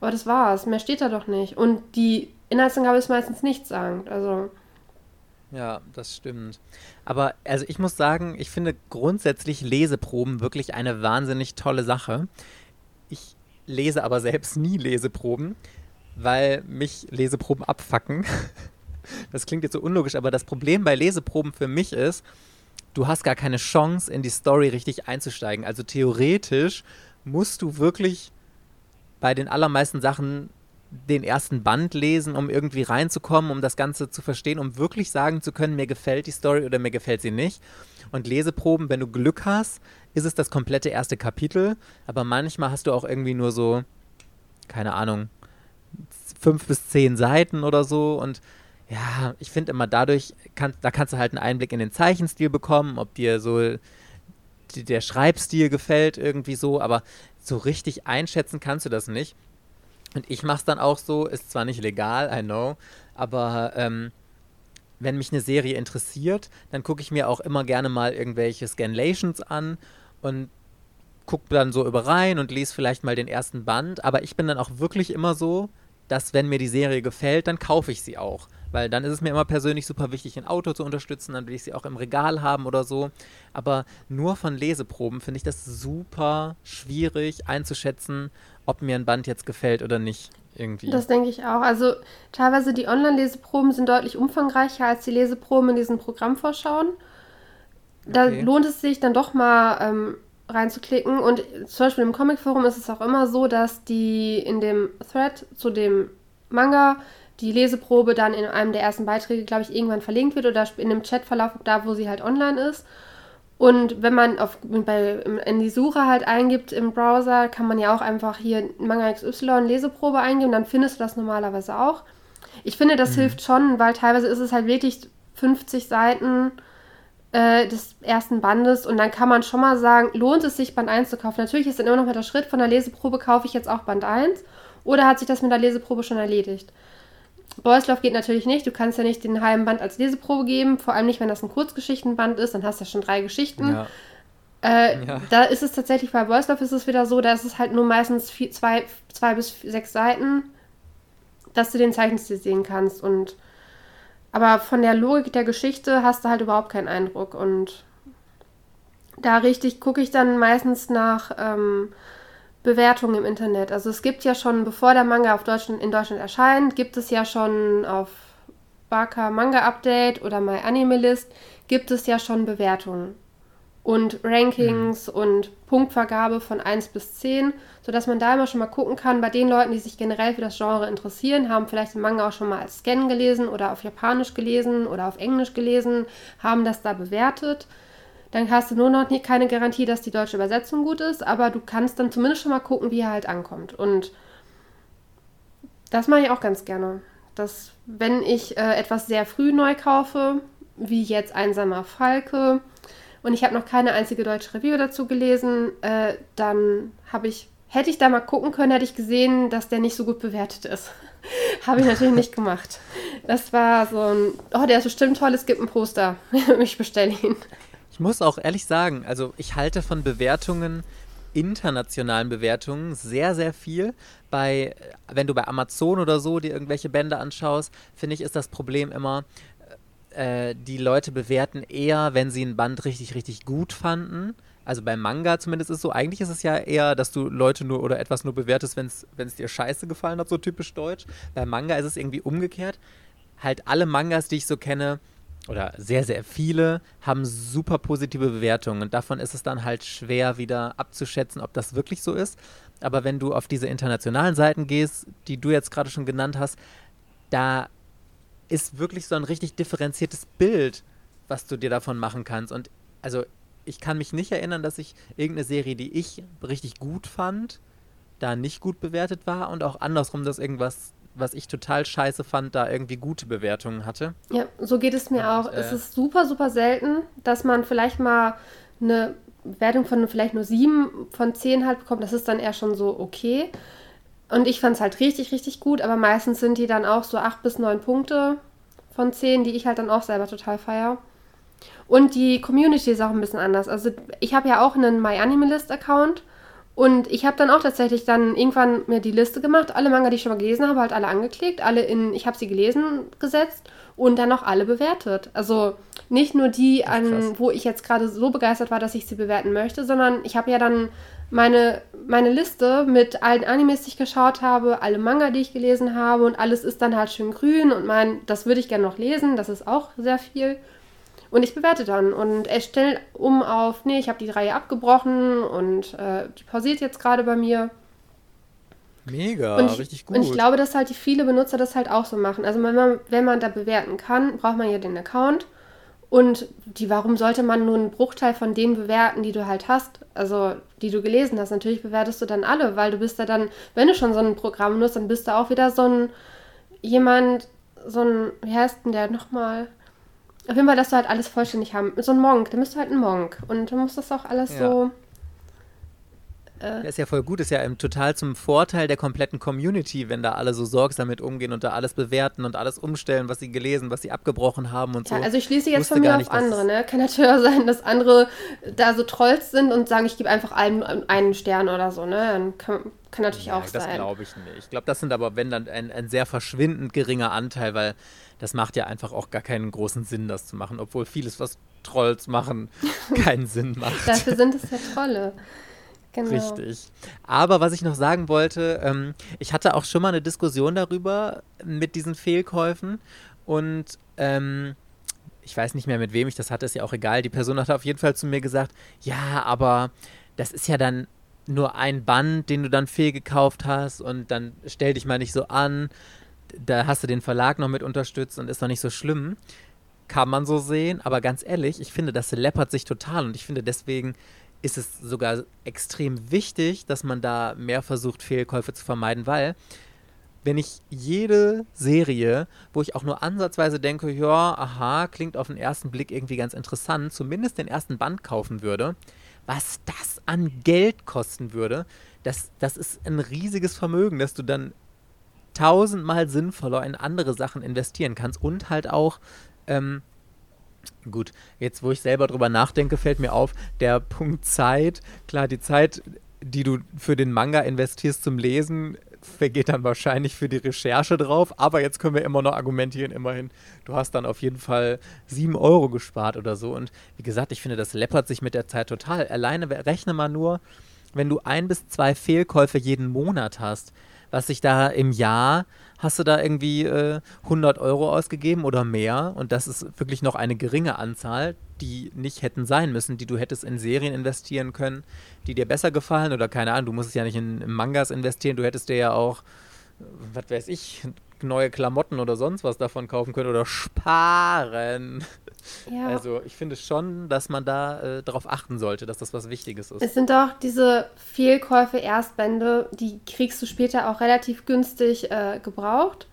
Aber das war's. Mehr steht da doch nicht. Und die Inhaltsangabe ist meistens nichts sagend. Also. Ja, das stimmt. Aber also ich muss sagen, ich finde grundsätzlich Leseproben wirklich eine wahnsinnig tolle Sache. Ich lese aber selbst nie Leseproben, weil mich Leseproben abfacken. [laughs] Das klingt jetzt so unlogisch, aber das Problem bei Leseproben für mich ist, du hast gar keine Chance, in die Story richtig einzusteigen. Also theoretisch musst du wirklich bei den allermeisten Sachen den ersten Band lesen, um irgendwie reinzukommen, um das Ganze zu verstehen, um wirklich sagen zu können, mir gefällt die Story oder mir gefällt sie nicht. Und Leseproben, wenn du Glück hast, ist es das komplette erste Kapitel, aber manchmal hast du auch irgendwie nur so, keine Ahnung, fünf bis zehn Seiten oder so und ja, ich finde immer dadurch, kann, da kannst du halt einen Einblick in den Zeichenstil bekommen, ob dir so die, der Schreibstil gefällt irgendwie so, aber so richtig einschätzen kannst du das nicht. Und ich mache es dann auch so, ist zwar nicht legal, I know, aber ähm, wenn mich eine Serie interessiert, dann gucke ich mir auch immer gerne mal irgendwelche Scanlations an und gucke dann so über rein und lese vielleicht mal den ersten Band. Aber ich bin dann auch wirklich immer so, dass wenn mir die Serie gefällt, dann kaufe ich sie auch. Weil dann ist es mir immer persönlich super wichtig, ein Auto zu unterstützen, dann will ich sie auch im Regal haben oder so. Aber nur von Leseproben finde ich das super schwierig einzuschätzen, ob mir ein Band jetzt gefällt oder nicht. Irgendwie. Das denke ich auch. Also teilweise die Online-Leseproben sind deutlich umfangreicher als die Leseproben in diesen Programmvorschauen. Da okay. lohnt es sich dann doch mal ähm, reinzuklicken. Und zum Beispiel im Comic-Forum ist es auch immer so, dass die in dem Thread zu dem Manga die Leseprobe dann in einem der ersten Beiträge, glaube ich, irgendwann verlinkt wird oder in dem Chatverlauf, da wo sie halt online ist. Und wenn man auf, bei, in die Suche halt eingibt im Browser, kann man ja auch einfach hier Manga XY Leseprobe eingeben, dann findest du das normalerweise auch. Ich finde, das mhm. hilft schon, weil teilweise ist es halt wirklich 50 Seiten äh, des ersten Bandes und dann kann man schon mal sagen, lohnt es sich, Band 1 zu kaufen. Natürlich ist dann immer noch mal der Schritt von der Leseprobe, kaufe ich jetzt auch Band 1 oder hat sich das mit der Leseprobe schon erledigt. Boyslauf geht natürlich nicht. Du kannst ja nicht den halben Band als Leseprobe geben, vor allem nicht, wenn das ein Kurzgeschichtenband ist, dann hast du ja schon drei Geschichten. Ja. Äh, ja. Da ist es tatsächlich bei Boyslauf ist es wieder so, da ist es halt nur meistens vier, zwei, zwei bis sechs Seiten, dass du den Zeichenstil sehen kannst. Und aber von der Logik der Geschichte hast du halt überhaupt keinen Eindruck. Und da richtig gucke ich dann meistens nach ähm, Bewertungen im Internet. Also es gibt ja schon, bevor der Manga auf Deutschland, in Deutschland erscheint, gibt es ja schon auf Baka Manga Update oder My Anime List gibt es ja schon Bewertungen und Rankings mhm. und Punktvergabe von 1 bis 10, sodass man da immer schon mal gucken kann, bei den Leuten, die sich generell für das Genre interessieren, haben vielleicht den Manga auch schon mal als Scan gelesen oder auf Japanisch gelesen oder auf Englisch gelesen, haben das da bewertet dann hast du nur noch nie, keine Garantie, dass die deutsche Übersetzung gut ist, aber du kannst dann zumindest schon mal gucken, wie er halt ankommt. Und das mache ich auch ganz gerne. Dass, wenn ich äh, etwas sehr früh neu kaufe, wie jetzt Einsamer Falke, und ich habe noch keine einzige deutsche Review dazu gelesen, äh, dann habe ich, hätte ich da mal gucken können, hätte ich gesehen, dass der nicht so gut bewertet ist. [laughs] habe ich natürlich nicht gemacht. Das war so ein, oh, der ist bestimmt toll, es gibt ein Poster. [laughs] ich bestelle ihn. Ich muss auch ehrlich sagen, also ich halte von Bewertungen, internationalen Bewertungen sehr, sehr viel. Bei, wenn du bei Amazon oder so dir irgendwelche Bände anschaust, finde ich, ist das Problem immer, äh, die Leute bewerten eher, wenn sie ein Band richtig, richtig gut fanden. Also beim Manga zumindest ist es so, eigentlich ist es ja eher, dass du Leute nur oder etwas nur bewertest, wenn es dir scheiße gefallen hat, so typisch deutsch. Beim Manga ist es irgendwie umgekehrt. Halt alle Mangas, die ich so kenne, oder sehr, sehr viele haben super positive Bewertungen und davon ist es dann halt schwer wieder abzuschätzen, ob das wirklich so ist. Aber wenn du auf diese internationalen Seiten gehst, die du jetzt gerade schon genannt hast, da ist wirklich so ein richtig differenziertes Bild, was du dir davon machen kannst. Und also ich kann mich nicht erinnern, dass ich irgendeine Serie, die ich richtig gut fand, da nicht gut bewertet war und auch andersrum, dass irgendwas was ich total scheiße fand, da irgendwie gute Bewertungen hatte. Ja, so geht es mir Und, auch. Äh, es ist super, super selten, dass man vielleicht mal eine Wertung von vielleicht nur sieben von zehn halt bekommt. Das ist dann eher schon so okay. Und ich fand es halt richtig, richtig gut, aber meistens sind die dann auch so acht bis neun Punkte von zehn, die ich halt dann auch selber total feier. Und die Community ist auch ein bisschen anders. Also ich habe ja auch einen MyAnimalist-Account und ich habe dann auch tatsächlich dann irgendwann mir die Liste gemacht, alle Manga, die ich schon mal gelesen habe, halt alle angeklickt, alle in, ich habe sie gelesen, gesetzt und dann auch alle bewertet. Also nicht nur die, an, wo ich jetzt gerade so begeistert war, dass ich sie bewerten möchte, sondern ich habe ja dann meine, meine Liste mit allen Animes, die ich geschaut habe, alle Manga, die ich gelesen habe und alles ist dann halt schön grün und mein, das würde ich gerne noch lesen, das ist auch sehr viel. Und ich bewerte dann und erstelle um auf, nee, ich habe die Reihe abgebrochen und äh, die pausiert jetzt gerade bei mir. Mega, und ich, richtig gut. Und ich glaube, dass halt die viele Benutzer das halt auch so machen. Also wenn man, wenn man da bewerten kann, braucht man ja den Account. Und die, warum sollte man nur einen Bruchteil von denen bewerten, die du halt hast? Also, die du gelesen hast. Natürlich bewertest du dann alle, weil du bist ja dann, wenn du schon so ein Programm nutzt, dann bist du auch wieder so ein jemand, so ein, wie heißt denn der nochmal? Auf jeden Fall, dass du halt alles vollständig haben. So ein Monk, dann bist du halt ein Monk. Und du musst das auch alles ja. so äh, das ist ja voll gut, ist ja total zum Vorteil der kompletten Community, wenn da alle so sorgsam mit umgehen und da alles bewerten und alles umstellen, was sie gelesen, was sie abgebrochen haben und ja, so. Also ich schließe jetzt von mir nicht, auf andere, ne? Kann natürlich auch sein, dass andere da so Trolls sind und sagen, ich gebe einfach einen, einen Stern oder so, ne? Dann kann, kann natürlich ja, auch das sein. Das glaube ich nicht. Ich glaube, das sind aber, wenn dann ein, ein sehr verschwindend geringer Anteil, weil das macht ja einfach auch gar keinen großen Sinn, das zu machen, obwohl vieles, was Trolls machen, [laughs] keinen Sinn macht. Dafür sind es ja Trolle. Genau. Richtig. Aber was ich noch sagen wollte, ähm, ich hatte auch schon mal eine Diskussion darüber mit diesen Fehlkäufen und ähm, ich weiß nicht mehr, mit wem ich das hatte, ist ja auch egal. Die Person hat auf jeden Fall zu mir gesagt, ja, aber das ist ja dann nur ein Band, den du dann fehlgekauft hast und dann stell dich mal nicht so an. Da hast du den Verlag noch mit unterstützt und ist doch nicht so schlimm. Kann man so sehen, aber ganz ehrlich, ich finde, das läppert sich total und ich finde deswegen ist es sogar extrem wichtig, dass man da mehr versucht, Fehlkäufe zu vermeiden, weil wenn ich jede Serie, wo ich auch nur ansatzweise denke, ja, aha, klingt auf den ersten Blick irgendwie ganz interessant, zumindest den ersten Band kaufen würde, was das an Geld kosten würde, das, das ist ein riesiges Vermögen, dass du dann tausendmal sinnvoller in andere Sachen investieren kannst und halt auch ähm, Gut, jetzt wo ich selber drüber nachdenke, fällt mir auf, der Punkt Zeit, klar, die Zeit, die du für den Manga investierst zum Lesen, vergeht dann wahrscheinlich für die Recherche drauf, aber jetzt können wir immer noch argumentieren, immerhin, du hast dann auf jeden Fall 7 Euro gespart oder so. Und wie gesagt, ich finde, das läppert sich mit der Zeit total. Alleine rechne mal nur, wenn du ein bis zwei Fehlkäufe jeden Monat hast, was sich da im Jahr hast du da irgendwie äh, 100 Euro ausgegeben oder mehr? Und das ist wirklich noch eine geringe Anzahl, die nicht hätten sein müssen, die du hättest in Serien investieren können, die dir besser gefallen oder keine Ahnung, du musst es ja nicht in, in Mangas investieren, du hättest dir ja auch, was weiß ich, neue Klamotten oder sonst was davon kaufen können oder sparen. Ja. Also ich finde schon, dass man da äh, darauf achten sollte, dass das was Wichtiges ist. Es sind auch diese Fehlkäufe, Erstbände, die kriegst du später auch relativ günstig äh, gebraucht.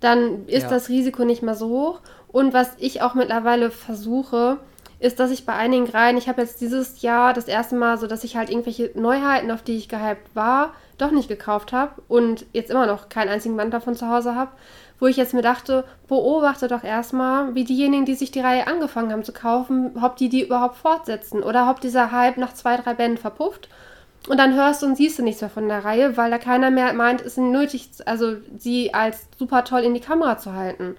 Dann ist ja. das Risiko nicht mehr so hoch. Und was ich auch mittlerweile versuche, ist, dass ich bei einigen Reihen, ich habe jetzt dieses Jahr das erste Mal so, dass ich halt irgendwelche Neuheiten, auf die ich gehypt war, doch nicht gekauft habe und jetzt immer noch keinen einzigen Band davon zu Hause habe, wo ich jetzt mir dachte, beobachte doch erstmal, wie diejenigen, die sich die Reihe angefangen haben zu kaufen, ob die die überhaupt fortsetzen oder ob dieser Hype nach zwei, drei Bänden verpufft. Und dann hörst du und siehst du nichts mehr von der Reihe, weil da keiner mehr meint, es ist nötig, also sie als super toll in die Kamera zu halten.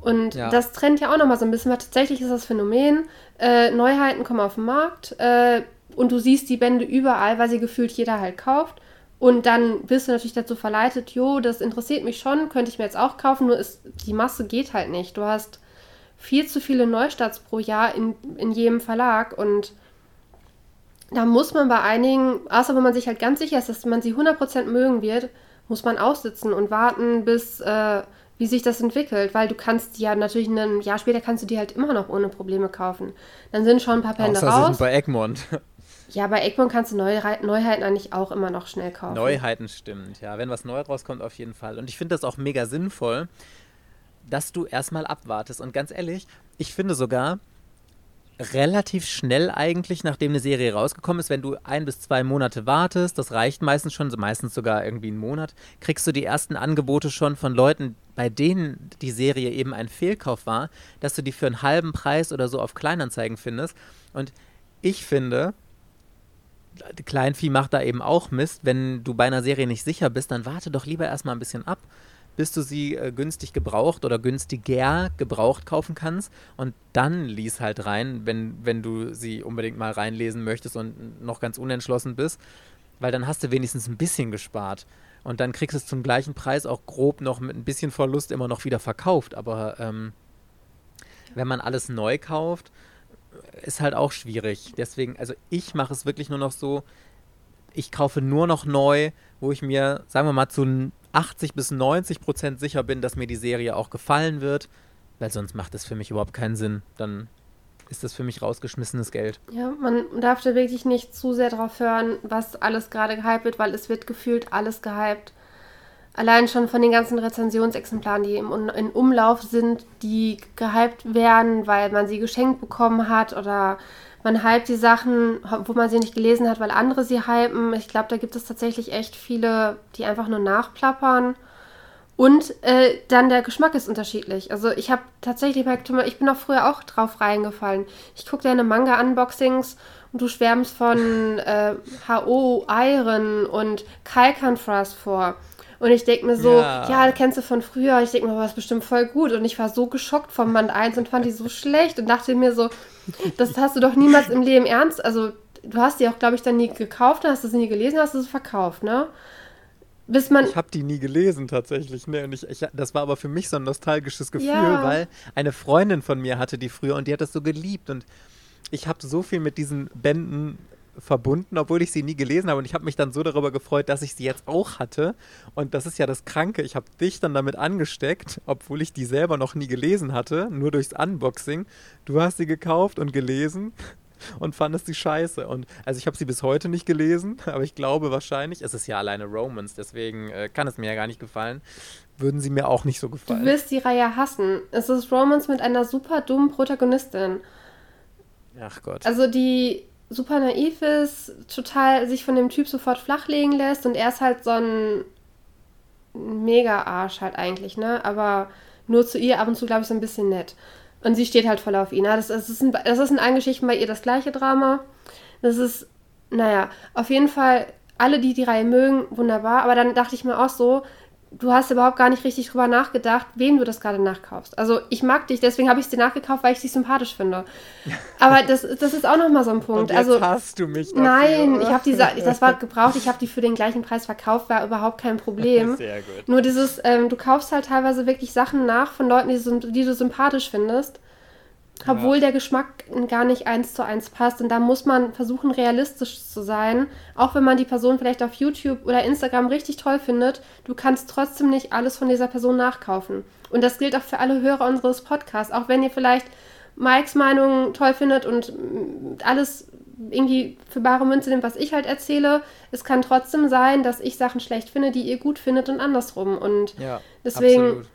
Und ja. das trennt ja auch nochmal so ein bisschen, weil tatsächlich ist das Phänomen, äh, Neuheiten kommen auf den Markt äh, und du siehst die Bände überall, weil sie gefühlt jeder halt kauft. Und dann bist du natürlich dazu verleitet, jo, das interessiert mich schon, könnte ich mir jetzt auch kaufen, nur ist, die Masse geht halt nicht. Du hast viel zu viele Neustarts pro Jahr in, in jedem Verlag und da muss man bei einigen, außer wenn man sich halt ganz sicher ist, dass man sie 100% mögen wird, muss man aussitzen und warten, bis äh, wie sich das entwickelt, weil du kannst die ja natürlich ein Jahr später kannst du die halt immer noch ohne Probleme kaufen. Dann sind schon ein paar Bände raus. Sind bei Egmont. [laughs] Ja, bei Egmont kannst du Neu Neuheiten eigentlich auch immer noch schnell kaufen. Neuheiten stimmt, ja. Wenn was Neues rauskommt, auf jeden Fall. Und ich finde das auch mega sinnvoll, dass du erstmal abwartest. Und ganz ehrlich, ich finde sogar, relativ schnell eigentlich, nachdem eine Serie rausgekommen ist, wenn du ein bis zwei Monate wartest, das reicht meistens schon, meistens sogar irgendwie einen Monat, kriegst du die ersten Angebote schon von Leuten, bei denen die Serie eben ein Fehlkauf war, dass du die für einen halben Preis oder so auf Kleinanzeigen findest. Und ich finde, Kleinvieh macht da eben auch Mist. Wenn du bei einer Serie nicht sicher bist, dann warte doch lieber erstmal ein bisschen ab bis du sie äh, günstig gebraucht oder günstiger gebraucht kaufen kannst. Und dann lies halt rein, wenn, wenn du sie unbedingt mal reinlesen möchtest und noch ganz unentschlossen bist. Weil dann hast du wenigstens ein bisschen gespart. Und dann kriegst du es zum gleichen Preis auch grob noch mit ein bisschen Verlust immer noch wieder verkauft. Aber ähm, wenn man alles neu kauft, ist halt auch schwierig. Deswegen, also ich mache es wirklich nur noch so, ich kaufe nur noch neu, wo ich mir, sagen wir mal, zu 80 bis 90 Prozent sicher bin, dass mir die Serie auch gefallen wird, weil sonst macht es für mich überhaupt keinen Sinn. Dann ist das für mich rausgeschmissenes Geld. Ja, man darf da wirklich nicht zu sehr drauf hören, was alles gerade gehypt wird, weil es wird gefühlt alles gehypt. Allein schon von den ganzen Rezensionsexemplaren, die im, in Umlauf sind, die gehypt werden, weil man sie geschenkt bekommen hat oder man hypt die Sachen, wo man sie nicht gelesen hat, weil andere sie hypen. Ich glaube, da gibt es tatsächlich echt viele, die einfach nur nachplappern. Und äh, dann der Geschmack ist unterschiedlich. Also ich habe tatsächlich bei ich bin auch früher auch drauf reingefallen. Ich gucke deine Manga-Unboxings und du schwärmst von äh, H.O. Iron und Kalkanfras vor. Und ich denke mir so, ja. ja, kennst du von früher. Ich denke mir, war es bestimmt voll gut. Und ich war so geschockt vom Band 1 und fand die so schlecht und dachte mir so, das hast du doch niemals im Leben ernst. Also, du hast die auch, glaube ich, dann nie gekauft, hast du sie nie gelesen, hast du sie verkauft, ne? Bis man ich habe die nie gelesen tatsächlich, ne? Und ich, ich, das war aber für mich so ein nostalgisches Gefühl, ja. weil eine Freundin von mir hatte die früher und die hat das so geliebt und ich habe so viel mit diesen Bänden verbunden, obwohl ich sie nie gelesen habe. Und ich habe mich dann so darüber gefreut, dass ich sie jetzt auch hatte. Und das ist ja das Kranke. Ich habe dich dann damit angesteckt, obwohl ich die selber noch nie gelesen hatte, nur durchs Unboxing. Du hast sie gekauft und gelesen [laughs] und fandest sie scheiße. Und also ich habe sie bis heute nicht gelesen, [laughs] aber ich glaube wahrscheinlich, es ist ja alleine Romans, deswegen äh, kann es mir ja gar nicht gefallen. Würden sie mir auch nicht so gefallen. Du wirst die Reihe hassen. Es ist Romans mit einer super dummen Protagonistin. Ach Gott. Also die super naiv ist, total sich von dem Typ sofort flachlegen lässt und er ist halt so ein Mega-Arsch halt eigentlich, ne? Aber nur zu ihr ab und zu, glaube ich, so ein bisschen nett. Und sie steht halt voll auf ihn. Das, das, ist ein, das ist in allen Geschichten bei ihr das gleiche Drama. Das ist, naja, auf jeden Fall, alle, die die Reihe mögen, wunderbar. Aber dann dachte ich mir auch so, du hast überhaupt gar nicht richtig drüber nachgedacht, wem du das gerade nachkaufst. Also ich mag dich, deswegen habe ich es dir nachgekauft, weil ich dich sympathisch finde. [laughs] Aber das, das ist auch nochmal so ein Punkt. Und jetzt also hast du mich dafür, Nein, ich habe die, [laughs] das war gebraucht, ich habe die für den gleichen Preis verkauft, war überhaupt kein Problem. [laughs] Sehr gut. Nur dieses, ähm, du kaufst halt teilweise wirklich Sachen nach von Leuten, die, die du sympathisch findest obwohl ja. der Geschmack gar nicht eins zu eins passt. Und da muss man versuchen, realistisch zu sein. Auch wenn man die Person vielleicht auf YouTube oder Instagram richtig toll findet, du kannst trotzdem nicht alles von dieser Person nachkaufen. Und das gilt auch für alle Hörer unseres Podcasts. Auch wenn ihr vielleicht Mikes Meinung toll findet und alles irgendwie für bare Münze nimmt, was ich halt erzähle. Es kann trotzdem sein, dass ich Sachen schlecht finde, die ihr gut findet und andersrum. Und ja, deswegen absolut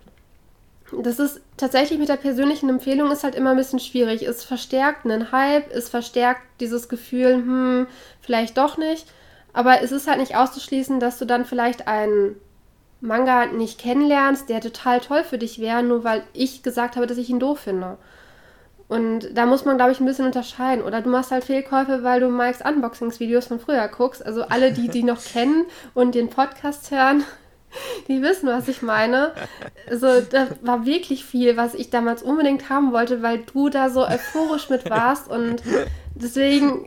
das ist tatsächlich mit der persönlichen Empfehlung ist halt immer ein bisschen schwierig. Es verstärkt einen Hype, es verstärkt dieses Gefühl, hm, vielleicht doch nicht. Aber es ist halt nicht auszuschließen, dass du dann vielleicht einen Manga nicht kennenlernst, der total toll für dich wäre, nur weil ich gesagt habe, dass ich ihn doof finde. Und da muss man, glaube ich, ein bisschen unterscheiden. Oder du machst halt Fehlkäufe, weil du Mikes Unboxings-Videos von früher guckst. Also alle, die die noch [laughs] kennen und den Podcast hören, die wissen, was ich meine. Also, da war wirklich viel, was ich damals unbedingt haben wollte, weil du da so euphorisch mit warst und deswegen.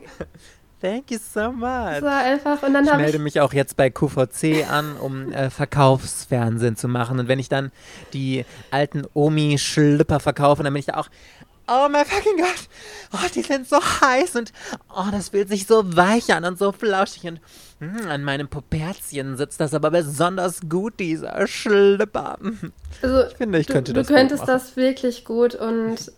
Thank you so much. So einfach. Und dann ich melde ich mich auch jetzt bei QVC an, um äh, Verkaufsfernsehen zu machen. Und wenn ich dann die alten Omi-Schlüpper verkaufe, dann bin ich da auch, Oh mein fucking Gott. Oh, die sind so heiß und oh, das fühlt sich so weich an und so flauschig und an meinem Puperzchen sitzt das aber besonders gut, dieser Schlipper. Also, ich finde, ich du, könnte das Du könntest das wirklich gut und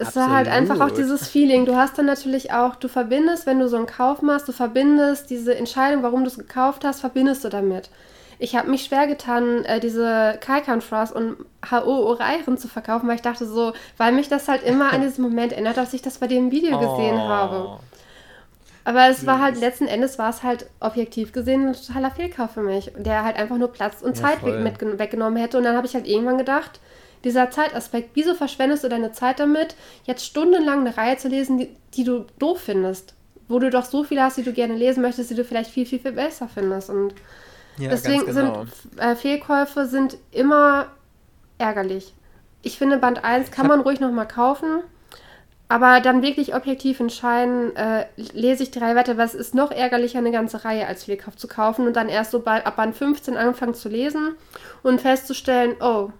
es war halt einfach auch dieses Feeling. Du hast dann natürlich auch, du verbindest, wenn du so einen Kauf machst, du verbindest diese Entscheidung, warum du es gekauft hast, verbindest du damit. Ich habe mich schwer getan, äh, diese Kaikan Frost und H.O. Oreiren zu verkaufen, weil ich dachte so, weil mich das halt immer an [laughs] diesen Moment erinnert, dass ich das bei dem Video oh. gesehen habe. Aber es war halt, letzten Endes war es halt objektiv gesehen ein totaler Fehlkauf für mich, der halt einfach nur Platz und ja, Zeit mit, weggenommen hätte. Und dann habe ich halt irgendwann gedacht, dieser Zeitaspekt, wieso verschwendest du deine Zeit damit, jetzt stundenlang eine Reihe zu lesen, die, die du doof findest? Wo du doch so viele hast, die du gerne lesen möchtest, die du vielleicht viel, viel, viel besser findest. Und ja, deswegen genau. sind äh, Fehlkäufe sind immer ärgerlich. Ich finde, Band 1 kann man ruhig nochmal kaufen. Aber dann wirklich objektiv entscheiden, äh, lese ich drei weiter, was ist noch ärgerlicher, eine ganze Reihe als Fehlkauf zu kaufen und dann erst so bei, ab Band 15 anfangen zu lesen und festzustellen, oh,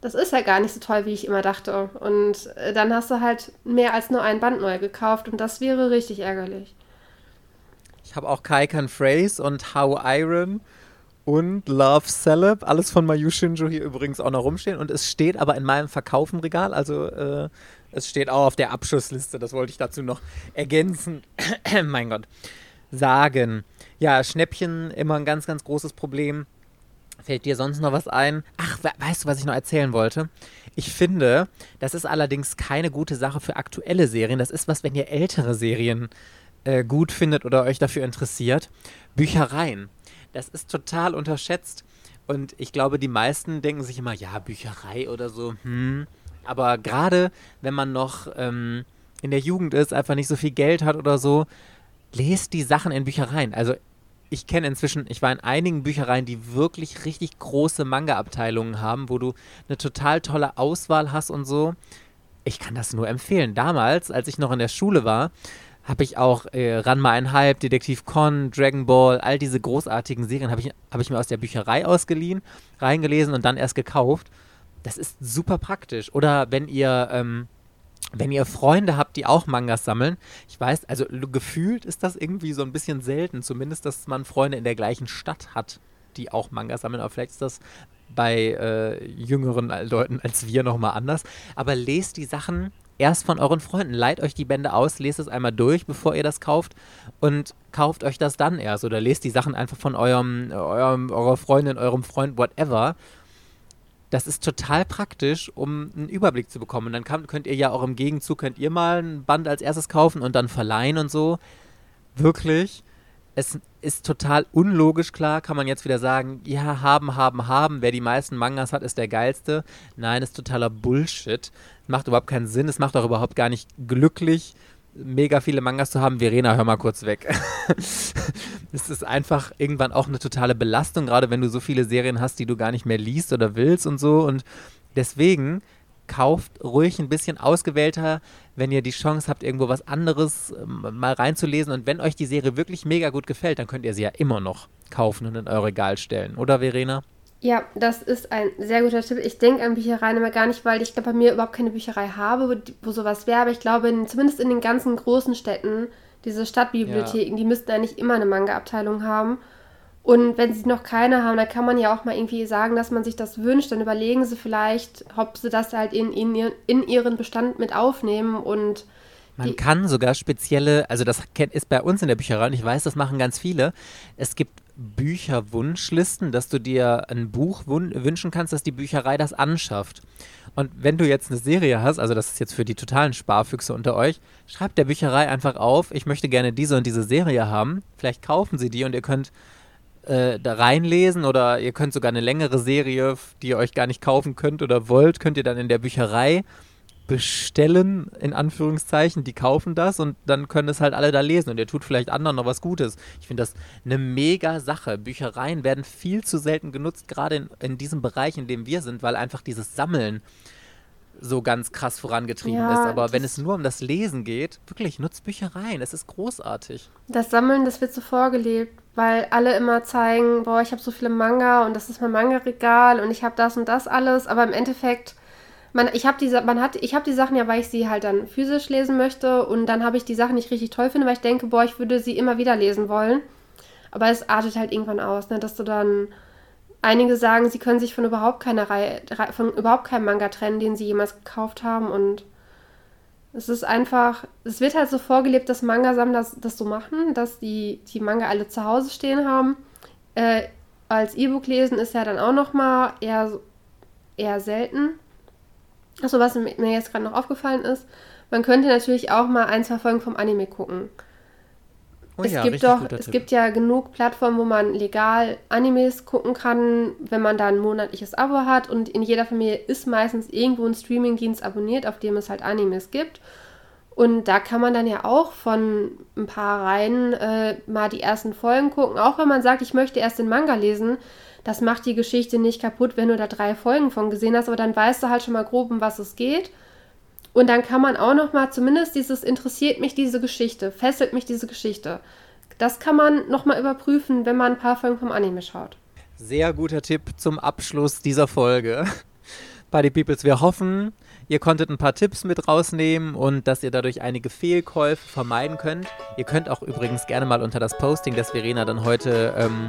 das ist ja gar nicht so toll, wie ich immer dachte. Und äh, dann hast du halt mehr als nur ein Band neu gekauft und das wäre richtig ärgerlich. Ich habe auch Kaikan Phrase und How Iron und Love Celeb, alles von Mayu Shinjo hier übrigens auch noch rumstehen und es steht aber in meinem Verkaufenregal, also äh, es steht auch auf der Abschussliste, das wollte ich dazu noch ergänzen. [clears throat] mein Gott. Sagen. Ja, Schnäppchen immer ein ganz, ganz großes Problem. Fällt dir sonst noch was ein? Ach, weißt du, was ich noch erzählen wollte? Ich finde, das ist allerdings keine gute Sache für aktuelle Serien. Das ist was, wenn ihr ältere Serien äh, gut findet oder euch dafür interessiert. Büchereien. Das ist total unterschätzt. Und ich glaube, die meisten denken sich immer, ja, Bücherei oder so, hm. Aber gerade wenn man noch ähm, in der Jugend ist, einfach nicht so viel Geld hat oder so, lest die Sachen in Büchereien. Also ich kenne inzwischen, ich war in einigen Büchereien, die wirklich richtig große Manga-Abteilungen haben, wo du eine total tolle Auswahl hast und so. Ich kann das nur empfehlen. Damals, als ich noch in der Schule war, habe ich auch äh, Ranma einhalb, Detektiv Con, Dragon Ball, all diese großartigen Serien habe ich, hab ich mir aus der Bücherei ausgeliehen, reingelesen und dann erst gekauft. Das ist super praktisch. Oder wenn ihr, ähm, wenn ihr Freunde habt, die auch Mangas sammeln, ich weiß, also gefühlt ist das irgendwie so ein bisschen selten, zumindest, dass man Freunde in der gleichen Stadt hat, die auch Mangas sammeln, aber vielleicht ist das bei äh, jüngeren Leuten als wir nochmal anders. Aber lest die Sachen erst von euren Freunden. Leiht euch die Bände aus, lest es einmal durch, bevor ihr das kauft und kauft euch das dann erst oder lest die Sachen einfach von eurem, eurem eurer Freundin, eurem Freund, whatever das ist total praktisch, um einen Überblick zu bekommen. Und dann könnt ihr ja auch im Gegenzug, könnt ihr mal ein Band als erstes kaufen und dann verleihen und so. Wirklich, es ist total unlogisch klar, kann man jetzt wieder sagen, ja, haben, haben, haben, wer die meisten Mangas hat, ist der geilste. Nein, ist totaler Bullshit. Macht überhaupt keinen Sinn, es macht auch überhaupt gar nicht glücklich mega viele Mangas zu haben. Verena, hör mal kurz weg. [laughs] es ist einfach irgendwann auch eine totale Belastung, gerade wenn du so viele Serien hast, die du gar nicht mehr liest oder willst und so. Und deswegen kauft ruhig ein bisschen ausgewählter, wenn ihr die Chance habt, irgendwo was anderes ähm, mal reinzulesen. Und wenn euch die Serie wirklich mega gut gefällt, dann könnt ihr sie ja immer noch kaufen und in euer Regal stellen. Oder, Verena? Ja, das ist ein sehr guter Tipp. Ich denke an Büchereien immer gar nicht, weil ich glaube, bei mir überhaupt keine Bücherei habe, wo, wo sowas wäre. Aber ich glaube, in, zumindest in den ganzen großen Städten, diese Stadtbibliotheken, ja. die müssten eigentlich immer eine Manga-Abteilung haben. Und wenn sie noch keine haben, dann kann man ja auch mal irgendwie sagen, dass man sich das wünscht. Dann überlegen sie vielleicht, ob sie das halt in, in, in ihren Bestand mit aufnehmen und man kann sogar spezielle, also das ist bei uns in der Bücherei und ich weiß, das machen ganz viele. Es gibt Bücherwunschlisten, dass du dir ein Buch wünschen kannst, dass die Bücherei das anschafft. Und wenn du jetzt eine Serie hast, also das ist jetzt für die totalen Sparfüchse unter euch, schreibt der Bücherei einfach auf, ich möchte gerne diese und diese Serie haben. Vielleicht kaufen sie die und ihr könnt äh, da reinlesen oder ihr könnt sogar eine längere Serie, die ihr euch gar nicht kaufen könnt oder wollt, könnt ihr dann in der Bücherei bestellen, in Anführungszeichen, die kaufen das und dann können es halt alle da lesen und ihr tut vielleicht anderen noch was Gutes. Ich finde das eine mega Sache. Büchereien werden viel zu selten genutzt, gerade in, in diesem Bereich, in dem wir sind, weil einfach dieses Sammeln so ganz krass vorangetrieben ja, ist. Aber wenn es nur um das Lesen geht, wirklich, nutzt Büchereien. Es ist großartig. Das Sammeln, das wird so vorgelebt, weil alle immer zeigen, boah, ich habe so viele Manga und das ist mein Manga-Regal und ich habe das und das alles. Aber im Endeffekt man, ich habe diese, man hat, ich habe die Sachen ja, weil ich sie halt dann physisch lesen möchte und dann habe ich die Sachen nicht richtig toll finde, weil ich denke, boah, ich würde sie immer wieder lesen wollen. Aber es artet halt irgendwann aus, ne, dass du dann einige sagen, sie können sich von überhaupt keiner Reihe, von überhaupt keinem Manga trennen, den sie jemals gekauft haben und es ist einfach, es wird halt so vorgelebt, dass Manga-Sammler das, das so machen, dass die, die Manga alle zu Hause stehen haben. Äh, als E-Book lesen ist ja dann auch noch mal eher, eher selten. Achso, was mir jetzt gerade noch aufgefallen ist, man könnte natürlich auch mal ein, zwei Folgen vom Anime gucken. Oh es ja, gibt doch, es Tipp. gibt ja genug Plattformen, wo man legal Animes gucken kann, wenn man da ein monatliches Abo hat und in jeder Familie ist meistens irgendwo ein Streamingdienst abonniert, auf dem es halt Animes gibt. Und da kann man dann ja auch von ein paar Reihen äh, mal die ersten Folgen gucken. Auch wenn man sagt, ich möchte erst den Manga lesen, das macht die Geschichte nicht kaputt, wenn du da drei Folgen von gesehen hast, aber dann weißt du halt schon mal grob, um was es geht. Und dann kann man auch noch mal zumindest dieses interessiert mich diese Geschichte, fesselt mich diese Geschichte. Das kann man noch mal überprüfen, wenn man ein paar Folgen vom Anime schaut. Sehr guter Tipp zum Abschluss dieser Folge. [laughs] Buddy Peoples, wir hoffen, ihr konntet ein paar Tipps mit rausnehmen und dass ihr dadurch einige Fehlkäufe vermeiden könnt. Ihr könnt auch übrigens gerne mal unter das Posting, das Verena dann heute ähm,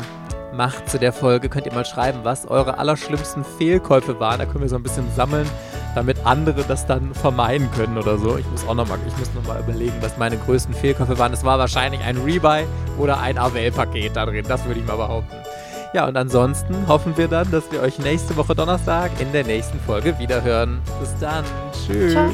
macht zu der Folge, könnt ihr mal schreiben, was eure allerschlimmsten Fehlkäufe waren. Da können wir so ein bisschen sammeln, damit andere das dann vermeiden können oder so. Ich muss auch nochmal, ich muss noch überlegen, was meine größten Fehlkäufe waren. Es war wahrscheinlich ein Rebuy oder ein AWL-Paket da drin. Das würde ich mal behaupten. Ja, und ansonsten hoffen wir dann, dass wir euch nächste Woche Donnerstag in der nächsten Folge wiederhören. Bis dann. Tschüss. Ciao.